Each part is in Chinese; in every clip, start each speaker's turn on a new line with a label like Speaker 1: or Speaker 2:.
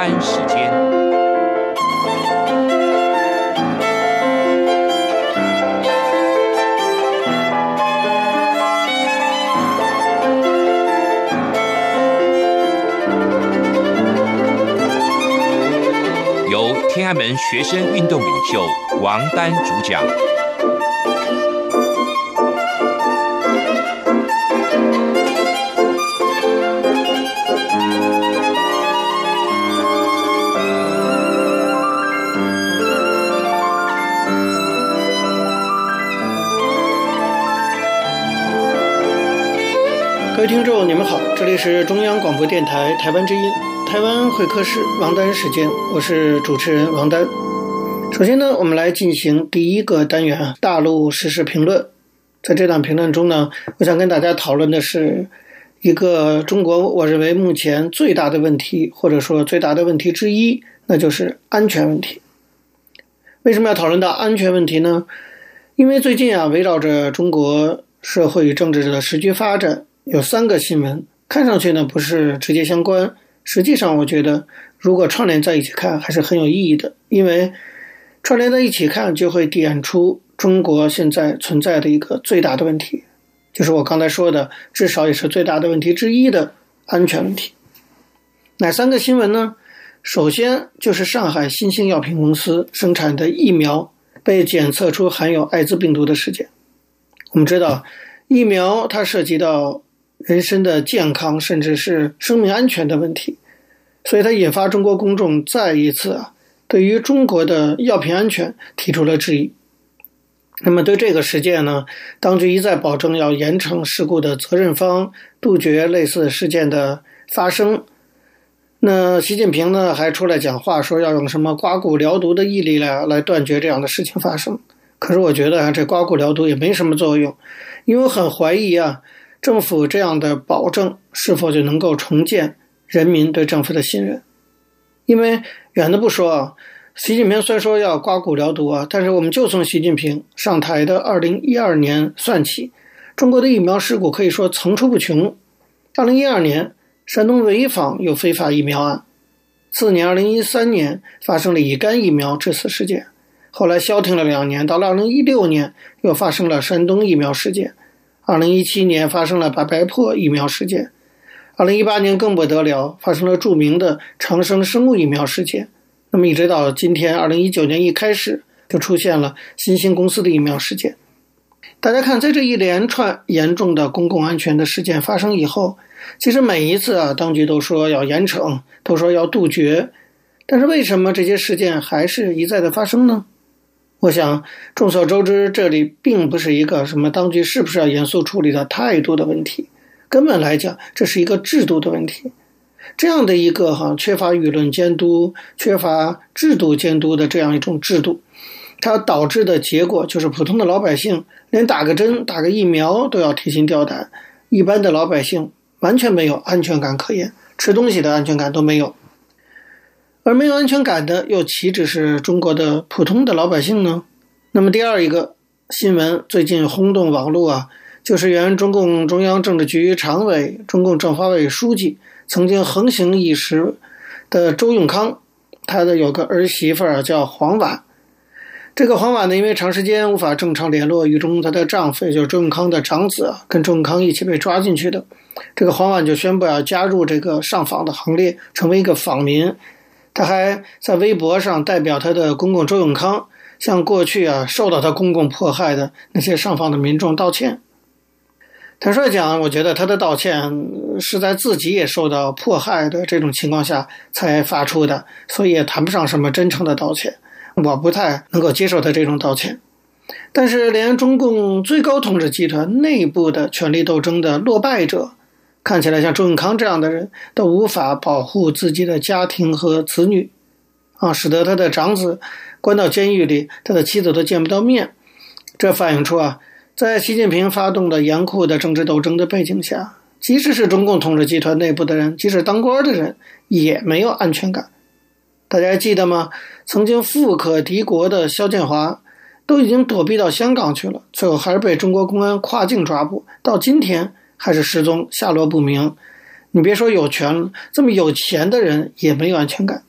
Speaker 1: 单时间，由天安门学生运动领袖王丹主
Speaker 2: 讲。听众，你们好，这里是中央广播电台台湾之音，台湾会客室王丹时间，我是主持人王丹。首先呢，我们来进行第一个单元啊，大陆时事评论。在这档评论中呢，我想跟大家讨论的是一个中国我认为目前最大的问题，或者说最大的问题之一，那就是安全问题。为什么要讨论到安全问题呢？因为最近啊，围绕着中国社会与政治的时局发展。有三个新闻，看上去呢不是直接相关，实际上我觉得如果串联在一起看还是很有意义的，因为串联在一起看就会点出中国现在存在的一个最大的问题，就是我刚才说的，至少也是最大的问题之一的安全问题。哪三个新闻呢？首先就是上海新兴药品公司生产的疫苗被检测出含有艾滋病毒的事件。我们知道疫苗它涉及到人身的健康，甚至是生命安全的问题，所以它引发中国公众再一次啊，对于中国的药品安全提出了质疑。那么对这个事件呢，当局一再保证要严惩事故的责任方，杜绝类似事件的发生。那习近平呢，还出来讲话说要用什么刮骨疗毒的毅力来来断绝这样的事情发生。可是我觉得啊，这刮骨疗毒也没什么作用，因为我很怀疑啊。政府这样的保证是否就能够重建人民对政府的信任？因为远的不说啊，习近平虽说要刮骨疗毒啊，但是我们就从习近平上台的二零一二年算起，中国的疫苗事故可以说层出不穷。二零一二年，山东潍坊有非法疫苗案；次年，二零一三年发生了乙肝疫苗致死事件；后来消停了两年，到了二零一六年又发生了山东疫苗事件。二零一七年发生了白白破疫苗事件，二零一八年更不得了，发生了著名的长生生物疫苗事件。那么一直到今天，二零一九年一开始就出现了新兴公司的疫苗事件。大家看，在这一连串严重的公共安全的事件发生以后，其实每一次啊，当局都说要严惩，都说要杜绝，但是为什么这些事件还是一再的发生呢？我想，众所周知，这里并不是一个什么当局是不是要严肃处理的态度的问题，根本来讲，这是一个制度的问题。这样的一个哈缺乏舆论监督、缺乏制度监督的这样一种制度，它导致的结果就是普通的老百姓连打个针、打个疫苗都要提心吊胆，一般的老百姓完全没有安全感可言，吃东西的安全感都没有。而没有安全感的又岂止是中国的普通的老百姓呢？那么第二一个新闻最近轰动网络啊，就是原中共中央政治局常委、中共政法委书记，曾经横行一时的周永康，他的有个儿媳妇儿叫黄婉。这个黄婉呢，因为长时间无法正常联络，于中她的丈夫，也就是周永康的长子啊，跟周永康一起被抓进去的。这个黄婉就宣布要加入这个上访的行列，成为一个访民。他还在微博上代表他的公公周永康，向过去啊受到他公公迫害的那些上访的民众道歉。坦率讲，我觉得他的道歉是在自己也受到迫害的这种情况下才发出的，所以也谈不上什么真诚的道歉。我不太能够接受他这种道歉。但是，连中共最高统治集团内部的权力斗争的落败者。看起来像周永康这样的人都无法保护自己的家庭和子女，啊，使得他的长子关到监狱里，他的妻子都见不到面。这反映出啊，在习近平发动的严酷的政治斗争的背景下，即使是中共统治集团内部的人，即使当官的人，也没有安全感。大家还记得吗？曾经富可敌国的肖建华都已经躲避到香港去了，最后还是被中国公安跨境抓捕，到今天。还是失踪，下落不明。你别说有权，这么有钱的人也没有安全感。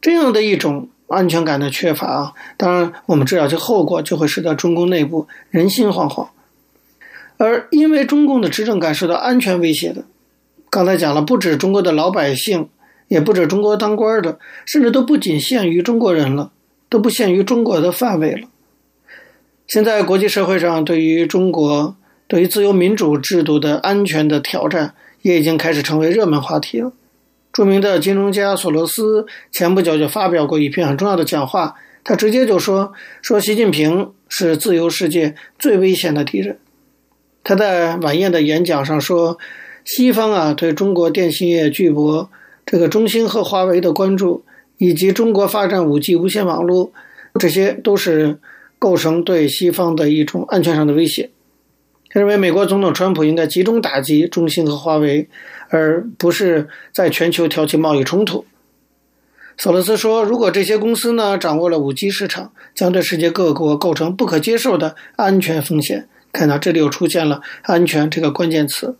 Speaker 2: 这样的一种安全感的缺乏啊，当然我们知道这后果就会使得中共内部人心惶惶。而因为中共的执政感受到安全威胁的，刚才讲了，不止中国的老百姓，也不止中国当官的，甚至都不仅限于中国人了，都不限于中国的范围了。现在国际社会上对于中国、对于自由民主制度的安全的挑战，也已经开始成为热门话题了。著名的金融家索罗斯前不久就发表过一篇很重要的讲话，他直接就说：“说习近平是自由世界最危险的敌人。”他在晚宴的演讲上说：“西方啊，对中国电信业巨擘这个中兴和华为的关注，以及中国发展五 G 无线网络，这些都是构成对西方的一种安全上的威胁。认为美国总统川普应该集中打击中兴和华为，而不是在全球挑起贸易冲突。”索罗斯说：“如果这些公司呢掌握了五 G 市场，将对世界各国构成不可接受的安全风险。”看到这里又出现了“安全”这个关键词。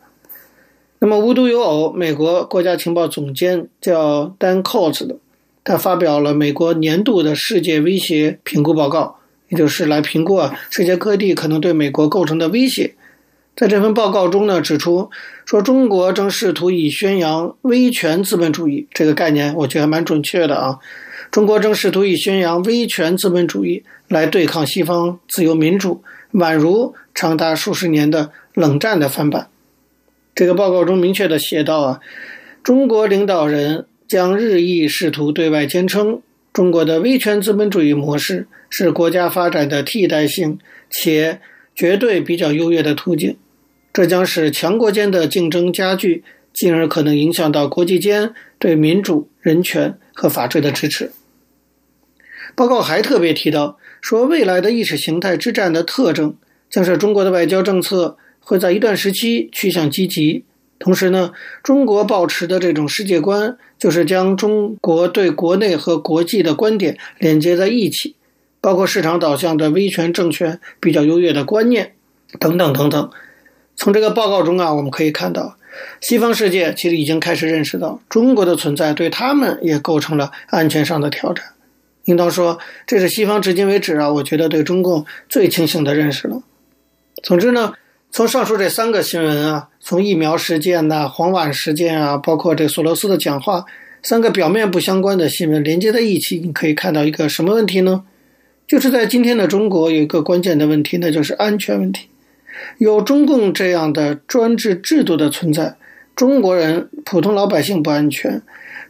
Speaker 2: 那么无独有偶，美国国家情报总监叫 Dan Coats 的，他发表了美国年度的世界威胁评估报告，也就是来评估啊世界各地可能对美国构成的威胁。在这份报告中呢，指出说中国正试图以宣扬威权资本主义这个概念，我觉得还蛮准确的啊。中国正试图以宣扬威权资本主义来对抗西方自由民主。宛如长达数十年的冷战的翻版。这个报告中明确地写道：“啊，中国领导人将日益试图对外坚称，中国的威权资本主义模式是国家发展的替代性且绝对比较优越的途径。这将使强国间的竞争加剧，进而可能影响到国际间对民主、人权和法治的支持。”报告还特别提到。说未来的意识形态之战的特征，将是中国的外交政策会在一段时期趋向积极。同时呢，中国抱持的这种世界观，就是将中国对国内和国际的观点连接在一起，包括市场导向的威权政权比较优越的观念等等等等。从这个报告中啊，我们可以看到，西方世界其实已经开始认识到，中国的存在对他们也构成了安全上的挑战。应当说，这是西方至今为止啊，我觉得对中共最清醒的认识了。总之呢，从上述这三个新闻啊，从疫苗事件呐、黄瓦事件啊，包括这索罗斯的讲话，三个表面不相关的新闻连接在一起，你可以看到一个什么问题呢？就是在今天的中国有一个关键的问题，那就是安全问题。有中共这样的专制制度的存在，中国人普通老百姓不安全。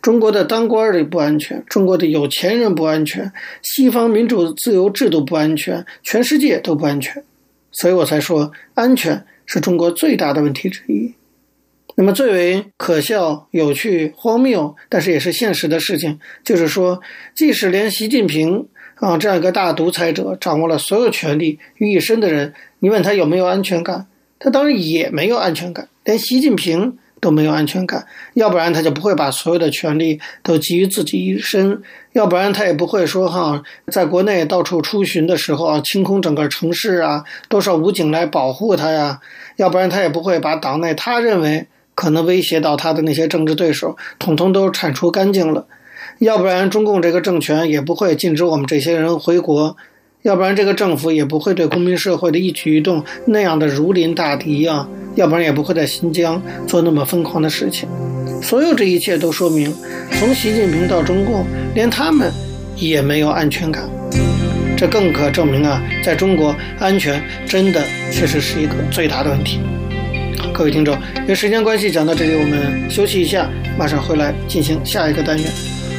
Speaker 2: 中国的当官的不安全，中国的有钱人不安全，西方民主自由制度不安全，全世界都不安全，所以我才说安全是中国最大的问题之一。那么最为可笑、有趣、荒谬，但是也是现实的事情，就是说，即使连习近平啊这样一个大独裁者掌握了所有权力于一身的人，你问他有没有安全感，他当然也没有安全感，连习近平。都没有安全感，要不然他就不会把所有的权力都集于自己一身，要不然他也不会说哈，在国内到处出巡的时候啊，清空整个城市啊，多少武警来保护他呀，要不然他也不会把党内他认为可能威胁到他的那些政治对手，统统都铲除干净了，要不然中共这个政权也不会禁止我们这些人回国。要不然，这个政府也不会对公民社会的一举一动那样的如临大敌啊！要不然，也不会在新疆做那么疯狂的事情。所有这一切都说明，从习近平到中共，连他们也没有安全感。这更可证明啊，在中国，安全真的确实是一个最大的问题。各位听众，因为时间关系，讲到这里，我们休息一下，马上回来进行下一个单元。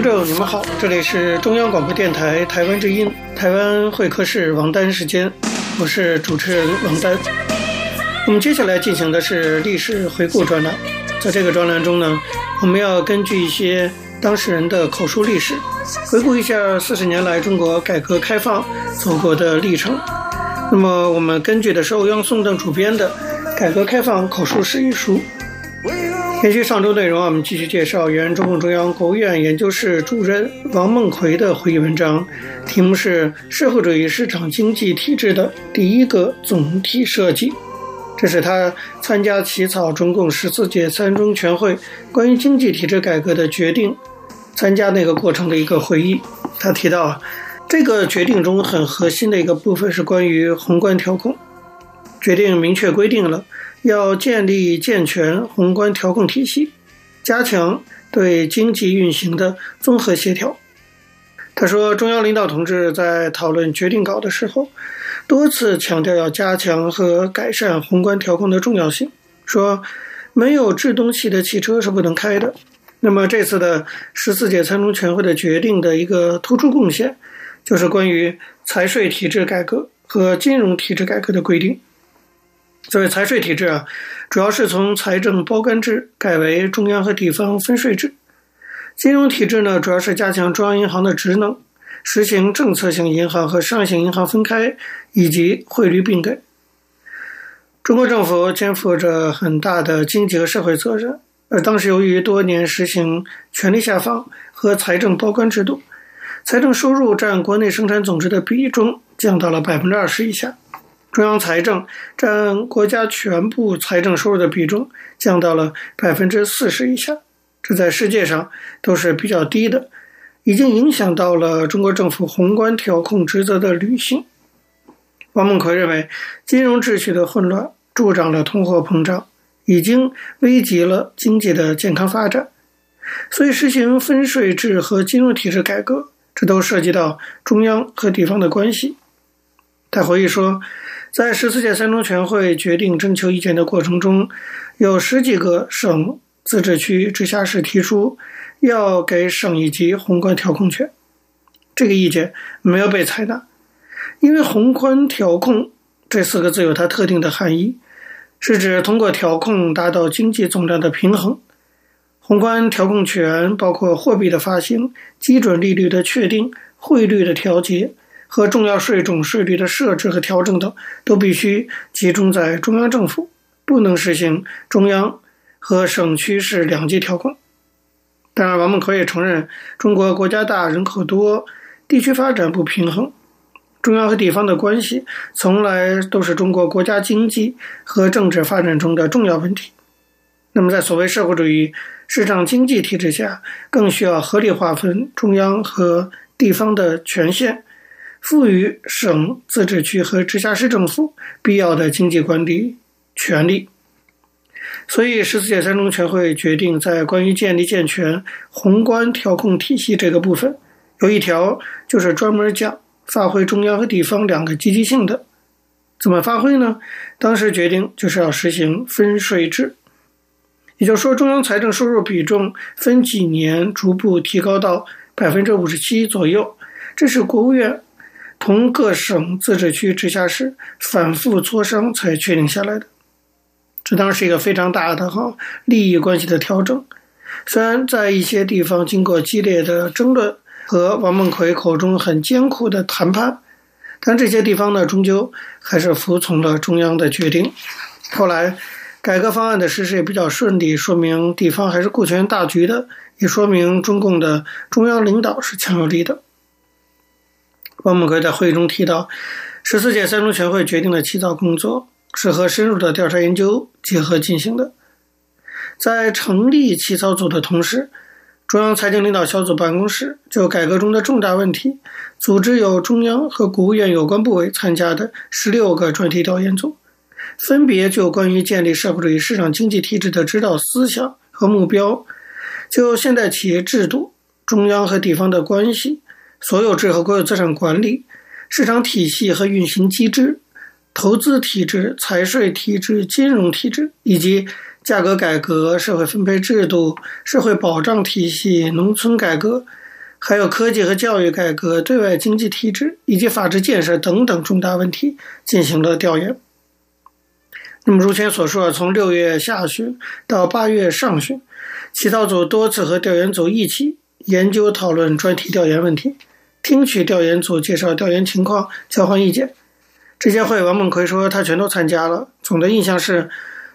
Speaker 2: 听众，你们好，这里是中央广播电台台湾之音，台湾会客室王丹时间，我是主持人王丹。我们接下来进行的是历史回顾专栏，在这个专栏中呢，我们要根据一些当事人的口述历史，回顾一下四十年来中国改革开放走过的历程。那么，我们根据的是欧阳松等主编的《改革开放口述史》一书。延续上周内容，我们继续介绍原中共中央国务院研究室主任王梦奎的回忆文章，题目是《社会主义市场经济体制的第一个总体设计》。这是他参加起草中共十四届三中全会关于经济体制改革的决定，参加那个过程的一个回忆。他提到，这个决定中很核心的一个部分是关于宏观调控，决定明确规定了。要建立健全宏观调控体系，加强对经济运行的综合协调。他说，中央领导同志在讨论决定稿的时候，多次强调要加强和改善宏观调控的重要性，说没有制动器的汽车是不能开的。那么这次的十四届三中全会的决定的一个突出贡献，就是关于财税体制改革和金融体制改革的规定。作为财税体制啊，主要是从财政包干制改为中央和地方分税制；金融体制呢，主要是加强中央银行的职能，实行政策性银行和商业性银行分开以及汇率并给。中国政府肩负着很大的经济和社会责任，而当时由于多年实行权力下放和财政包干制度，财政收入占国内生产总值的比重降到了百分之二十以下。中央财政占国家全部财政收入的比重降到了百分之四十以下，这在世界上都是比较低的，已经影响到了中国政府宏观调控职责的履行。王梦奎认为，金融秩序的混乱助长了通货膨胀，已经危及了经济的健康发展，所以实行分税制和金融体制改革，这都涉及到中央和地方的关系。他回忆说，在十四届三中全会决定征求意见的过程中，有十几个省、自治区、直辖市提出要给省一级宏观调控权，这个意见没有被采纳，因为“宏观调控”这四个字有它特定的含义，是指通过调控达到经济总量的平衡。宏观调控权包括货币的发行、基准利率的确定、汇率的调节。和重要税种税率的设置和调整等，都必须集中在中央政府，不能实行中央和省区市两级调控。当然，我们可以承认，中国国家大，人口多，地区发展不平衡，中央和地方的关系从来都是中国国家经济和政治发展中的重要问题。那么，在所谓社会主义市场经济体制下，更需要合理划分中央和地方的权限。赋予省、自治区和直辖市政府必要的经济管理权力，所以十四届三中全会决定，在关于建立健全宏观调控体系这个部分，有一条就是专门讲发挥中央和地方两个积极性的。怎么发挥呢？当时决定就是要实行分税制，也就是说，中央财政收入比重分几年逐步提高到百分之五十七左右，这是国务院。同各省、自治区、直辖市反复磋商才确定下来的，这当然是一个非常大的哈利益关系的调整。虽然在一些地方经过激烈的争论和王梦奎口中很艰苦的谈判，但这些地方呢，终究还是服从了中央的决定。后来改革方案的实施也比较顺利，说明地方还是顾全大局的，也说明中共的中央领导是强有力的。王梦奎在会议中提到，十四届三中全会决定的起草工作是和深入的调查研究结合进行的。在成立起草组的同时，中央财经领导小组办公室就改革中的重大问题，组织有中央和国务院有关部委参加的十六个专题调研组，分别就关于建立社会主义市场经济体制的指导思想和目标，就现代企业制度、中央和地方的关系。所有制和国有资产管理、市场体系和运行机制、投资体制、财税体制、金融体制以及价格改革、社会分配制度、社会保障体系、农村改革，还有科技和教育改革、对外经济体制以及法治建设等等重大问题进行了调研。那么，如前所说，从六月下旬到八月上旬，起草组多次和调研组一起研究讨论专题调研问题，听取调研组介绍调研情况，交换意见。这些会，王梦奎说他全都参加了。总的印象是，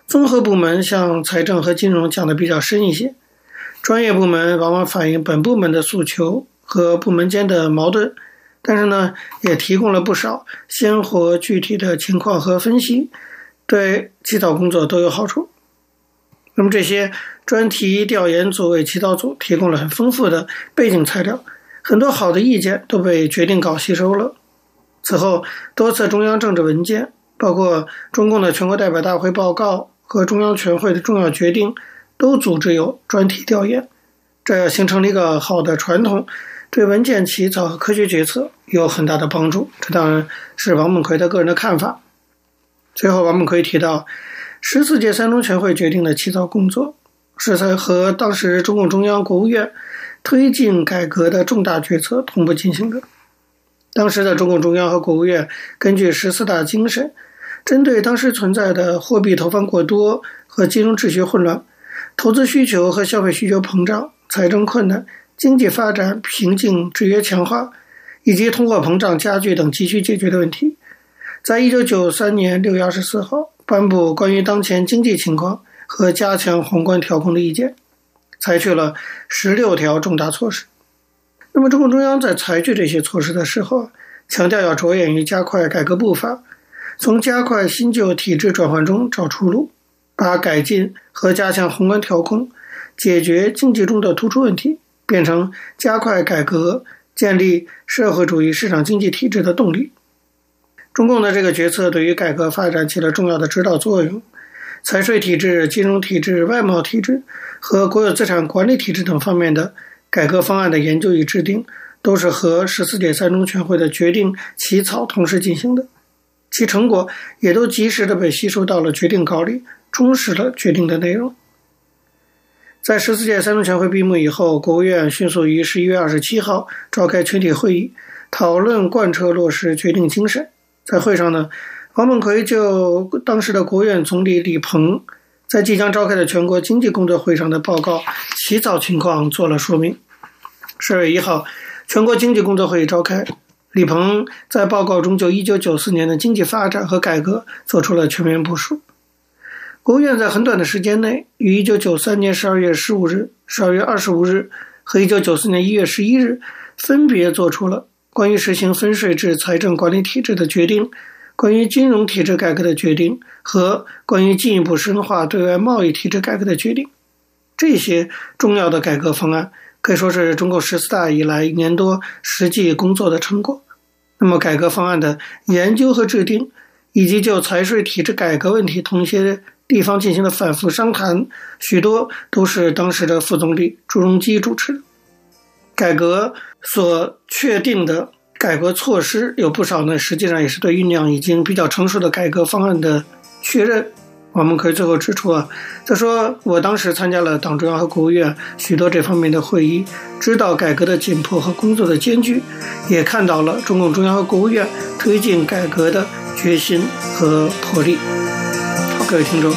Speaker 2: 综合部门向财政和金融讲的比较深一些，专业部门往往反映本部门的诉求和部门间的矛盾，但是呢，也提供了不少鲜活具体的情况和分析。对起草工作都有好处。那么这些专题调研组为起草组提供了很丰富的背景材料，很多好的意见都被决定稿吸收了。此后，多次中央政治文件，包括中共的全国代表大会报告和中央全会的重要决定，都组织有专题调研，这形成了一个好的传统，对文件起草和科学决策有很大的帮助。这当然是王梦奎的个人的看法。最后，王梦奎提到，十四届三中全会决定的起草工作，是在和当时中共中央、国务院推进改革的重大决策同步进行的。当时的中共中央和国务院根据十四大精神，针对当时存在的货币投放过多和金融秩序混乱、投资需求和消费需求膨胀、财政困难、经济发展瓶颈制约强化以及通货膨胀加剧等急需解决的问题。在一九九三年六月二十四号颁布关于当前经济情况和加强宏观调控的意见，采取了十六条重大措施。那么，中共中央在采取这些措施的时候，强调要着眼于加快改革步伐，从加快新旧体制转换中找出路，把改进和加强宏观调控、解决经济中的突出问题，变成加快改革、建立社会主义市场经济体制的动力。中共的这个决策对于改革发展起了重要的指导作用，财税体制、金融体制、外贸体制和国有资产管理体制等方面的改革方案的研究与制定，都是和十四届三中全会的决定起草同时进行的，其成果也都及时的被吸收到了决定稿里，充实了决定的内容。在十四届三中全会闭幕以后，国务院迅速于十一月二十七号召开全体会议，讨论贯彻落实决定精神。在会上呢，王梦奎就当时的国务院总理李鹏在即将召开的全国经济工作会上的报告起草情况做了说明。十二月一号，全国经济工作会议召开，李鹏在报告中就一九九四年的经济发展和改革做出了全面部署。国务院在很短的时间内，于一九九三年十二月十五日、十二月二十五日和一九九四年一月十一日，分别做出了。关于实行分税制财政管理体制的决定，关于金融体制改革的决定和关于进一步深化对外贸易体制改革的决定，这些重要的改革方案可以说是中共十四大以来一年多实际工作的成果。那么，改革方案的研究和制定，以及就财税体制改革问题同一些地方进行了反复商谈，许多都是当时的副总理朱镕基主持的。改革所确定的改革措施有不少呢，实际上也是对酝酿已经比较成熟的改革方案的确认。我们可以最后指出啊，他说我当时参加了党中央和国务院许多这方面的会议，知道改革的紧迫和工作的艰巨，也看到了中共中央和国务院推进改革的决心和魄力。好，各位听众，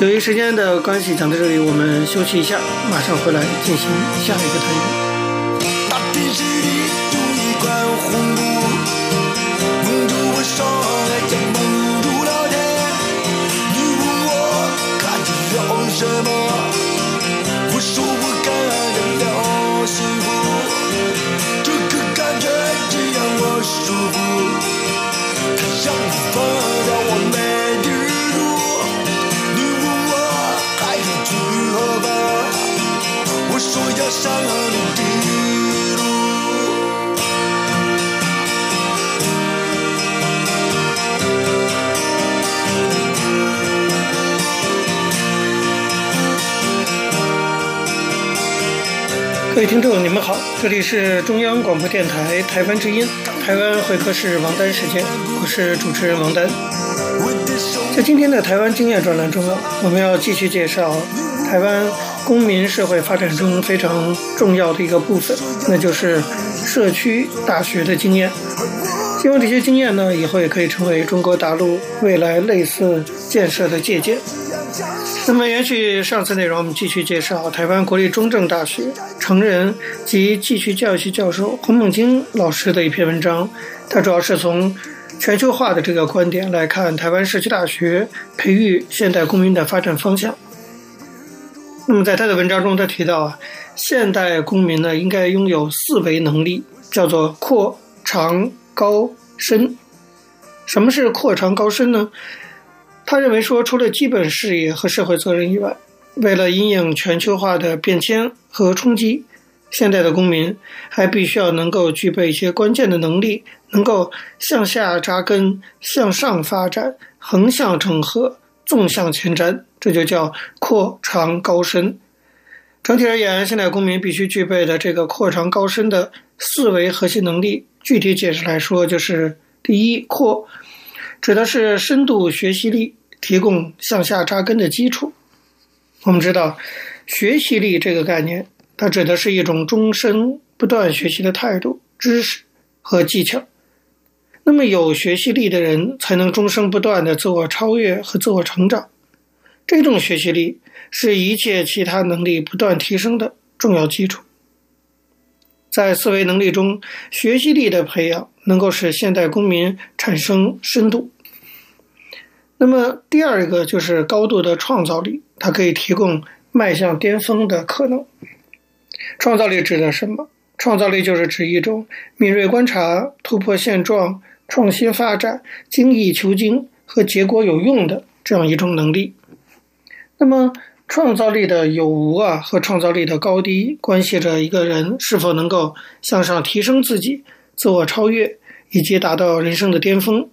Speaker 2: 由于时间的关系，讲到这里，我们休息一下，马上回来进行下一个单元。
Speaker 3: 喝我，你问我还何？我说要杀了你。
Speaker 2: 各位听众，你们好，这里是中央广播电台台湾之音，台湾会客室王丹时间，我是主持人王丹。在今天的台湾经验专栏中啊，我们要继续介绍台湾公民社会发展中非常重要的一个部分，那就是社区大学的经验。希望这些经验呢，以后也可以成为中国大陆未来类似建设的借鉴。那么，延续上次内容，我们继续介绍台湾国立中正大学成人及继续教育系教授洪孟金老师的一篇文章。他主要是从全球化的这个观点来看台湾社区大学培育现代公民的发展方向。那么，在他的文章中，他提到啊，现代公民呢应该拥有四维能力，叫做阔、长、高、深。什么是阔、长、高、深呢？他认为说，除了基本视野和社会责任以外，为了因应全球化的变迁和冲击，现代的公民还必须要能够具备一些关键的能力，能够向下扎根、向上发展、横向整合、纵向前瞻，这就叫阔长高深。整体而言，现代公民必须具备的这个阔长高深的四维核心能力，具体解释来说，就是第一，阔指的是深度学习力。提供向下扎根的基础。我们知道，学习力这个概念，它指的是一种终身不断学习的态度、知识和技巧。那么，有学习力的人才能终生不断的自我超越和自我成长。这种学习力是一切其他能力不断提升的重要基础。在思维能力中，学习力的培养能够使现代公民产生深度。那么第二个就是高度的创造力，它可以提供迈向巅峰的可能。创造力指的什么？创造力就是指一种敏锐观察、突破现状、创新发展、精益求精和结果有用的这样一种能力。那么创造力的有无啊，和创造力的高低，关系着一个人是否能够向上提升自己、自我超越，以及达到人生的巅峰。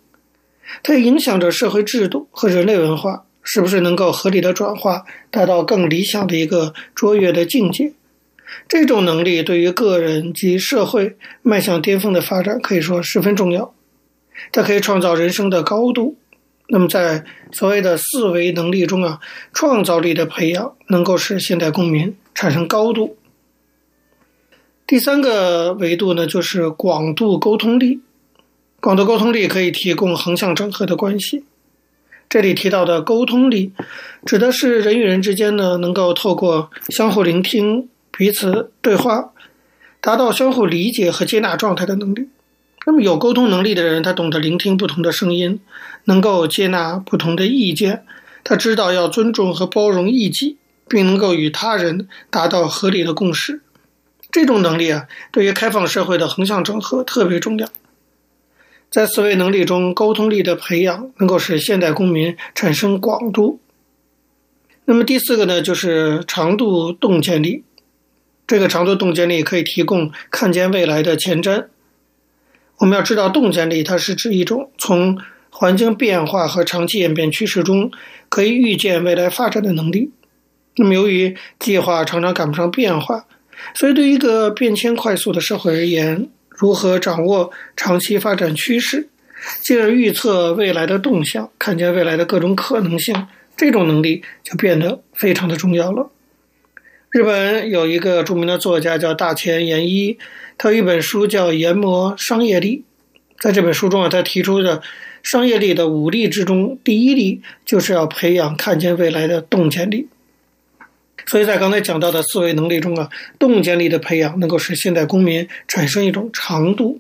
Speaker 2: 它也影响着社会制度和人类文化是不是能够合理的转化，达到更理想的一个卓越的境界。这种能力对于个人及社会迈向巅峰的发展可以说十分重要。它可以创造人生的高度。那么，在所谓的四维能力中啊，创造力的培养能够使现代公民产生高度。第三个维度呢，就是广度沟通力。广度沟通力可以提供横向整合的关系。这里提到的沟通力，指的是人与人之间呢，能够透过相互聆听、彼此对话，达到相互理解和接纳状态的能力。那么，有沟通能力的人，他懂得聆听不同的声音，能够接纳不同的意见，他知道要尊重和包容异己，并能够与他人达到合理的共识。这种能力啊，对于开放社会的横向整合特别重要。在思维能力中，沟通力的培养能够使现代公民产生广度。那么第四个呢，就是长度洞见力。这个长度洞见力可以提供看见未来的前瞻。我们要知道，洞见力它是指一种从环境变化和长期演变趋势中可以预见未来发展的能力。那么由于计划常常赶不上变化，所以对于一个变迁快速的社会而言，如何掌握长期发展趋势，进而预测未来的动向，看见未来的各种可能性，这种能力就变得非常的重要了。日本有一个著名的作家叫大前研一，他有一本书叫《研磨商业力》。在这本书中啊，他提出的商业力的五力之中，第一力就是要培养看见未来的洞见力。所以在刚才讲到的思维能力中啊，洞见力的培养能够使现代公民产生一种长度。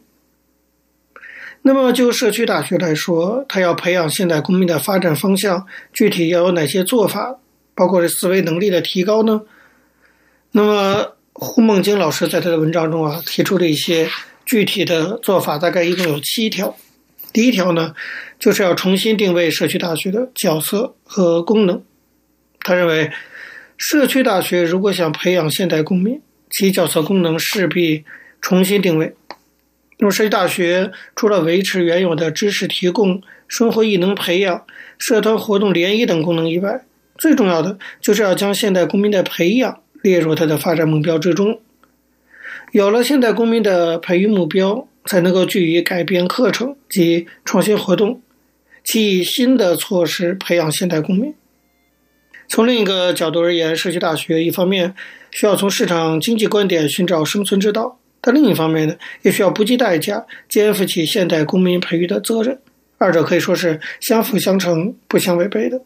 Speaker 2: 那么就社区大学来说，它要培养现代公民的发展方向，具体要有哪些做法？包括这思维能力的提高呢？那么胡梦金老师在他的文章中啊，提出了一些具体的做法，大概一共有七条。第一条呢，就是要重新定位社区大学的角色和功能。他认为。社区大学如果想培养现代公民，其角色功能势必重新定位。那么，社区大学除了维持原有的知识提供、生活技能培养、社团活动联谊等功能以外，最重要的就是要将现代公民的培养列入它的发展目标之中。有了现代公民的培育目标，才能够据以改变课程及创新活动，其以新的措施培养现代公民。从另一个角度而言，社区大学一方面需要从市场经济观点寻找生存之道，但另一方面呢，也需要不计代价肩负起现代公民培育的责任。二者可以说是相辅相成、不相违背的。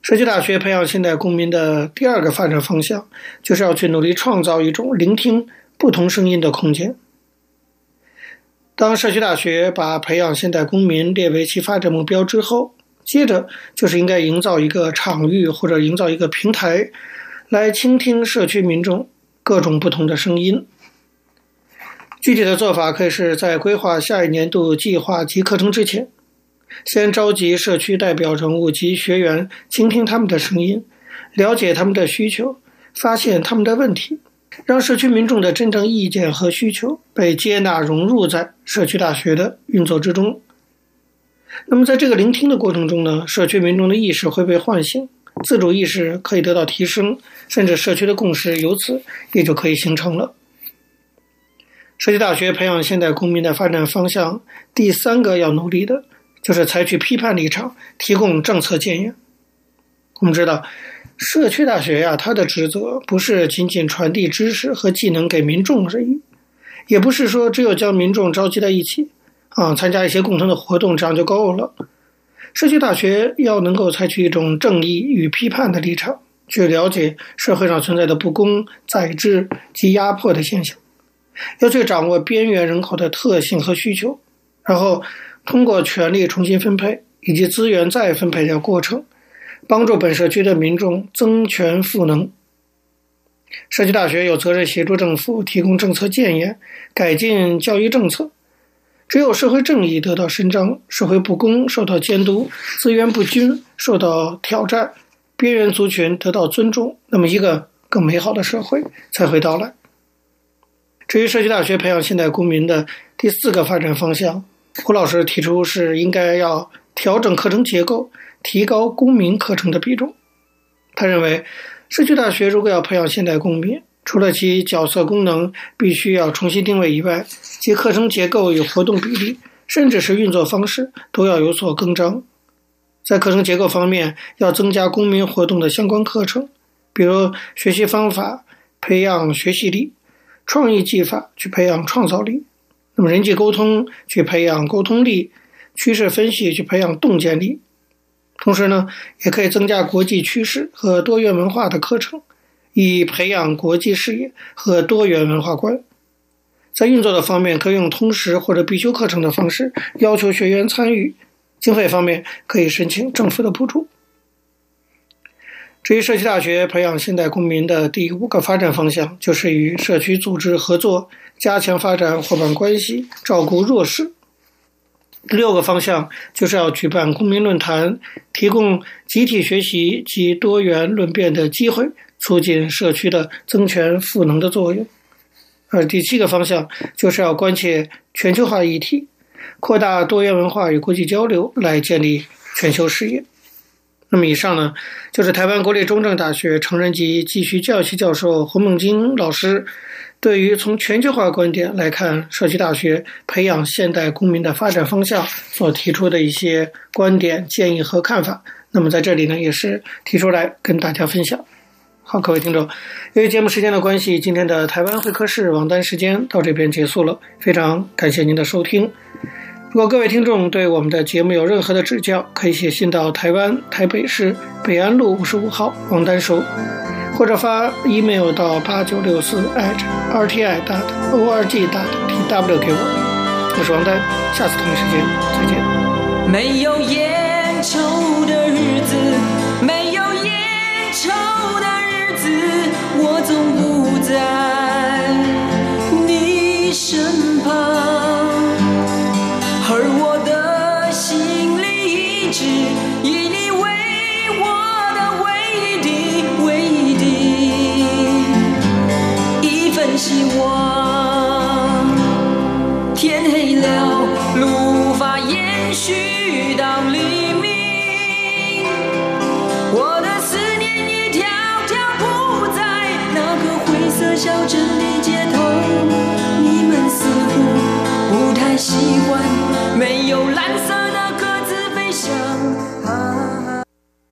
Speaker 2: 社区大学培养现代公民的第二个发展方向，就是要去努力创造一种聆听不同声音的空间。当社区大学把培养现代公民列为其发展目标之后，接着就是应该营造一个场域或者营造一个平台，来倾听社区民众各种不同的声音。具体的做法可以是在规划下一年度计划及课程之前，先召集社区代表人物及学员，倾听他们的声音，了解他们的需求，发现他们的问题。让社区民众的真正意见和需求被接纳融入在社区大学的运作之中。那么，在这个聆听的过程中呢，社区民众的意识会被唤醒，自主意识可以得到提升，甚至社区的共识由此也就可以形成了。社区大学培养现代公民的发展方向，第三个要努力的就是采取批判立场，提供政策建议。我们知道。社区大学呀，它的职责不是仅仅传递知识和技能给民众而已，也不是说只有将民众召集在一起，啊，参加一些共同的活动，这样就够了。社区大学要能够采取一种正义与批判的立场，去了解社会上存在的不公、宰制及压迫的现象，要去掌握边缘人口的特性和需求，然后通过权力重新分配以及资源再分配的过程。帮助本社区的民众增权赋能。社区大学有责任协助政府提供政策建言，改进教育政策。只有社会正义得到伸张，社会不公受到监督，资源不均受到挑战，边缘族群得到尊重，那么一个更美好的社会才会到来。至于社区大学培养现代公民的第四个发展方向，胡老师提出是应该要调整课程结构。提高公民课程的比重。他认为，社区大学如果要培养现代公民，除了其角色功能必须要重新定位以外，其课程结构与活动比例，甚至是运作方式，都要有所更张。在课程结构方面，要增加公民活动的相关课程，比如学习方法培养学习力，创意技法去培养创造力，那么人际沟通去培养沟通力，趋势分析去培养洞见力。同时呢，也可以增加国际趋势和多元文化的课程，以培养国际视野和多元文化观。在运作的方面，可以用通识或者必修课程的方式要求学员参与。经费方面，可以申请政府的补助。至于社区大学培养现代公民的第五个发展方向，就是与社区组织合作，加强发展伙伴关系，照顾弱势。六个方向就是要举办公民论坛，提供集体学习及多元论辩的机会，促进社区的增权赋能的作用。而第七个方向就是要关切全球化议题，扩大多元文化与国际交流，来建立全球视野。那么以上呢，就是台湾国立中正大学成人及继续教育系教授胡孟晶老师。对于从全球化观点来看，社区大学培养现代公民的发展方向所提出的一些观点、建议和看法，那么在这里呢，也是提出来跟大家分享。好，各位听众，由于节目时间的关系，今天的台湾会客室王丹时间到这边结束了，非常感谢您的收听。如果各位听众对我们的节目有任何的指教，可以写信到台湾台北市北安路五十五号王丹收。或者发 email 到八九六四 @rti dot org dot tw 给我，我是王丹，下次同一时间再见。没有烟抽的不笑着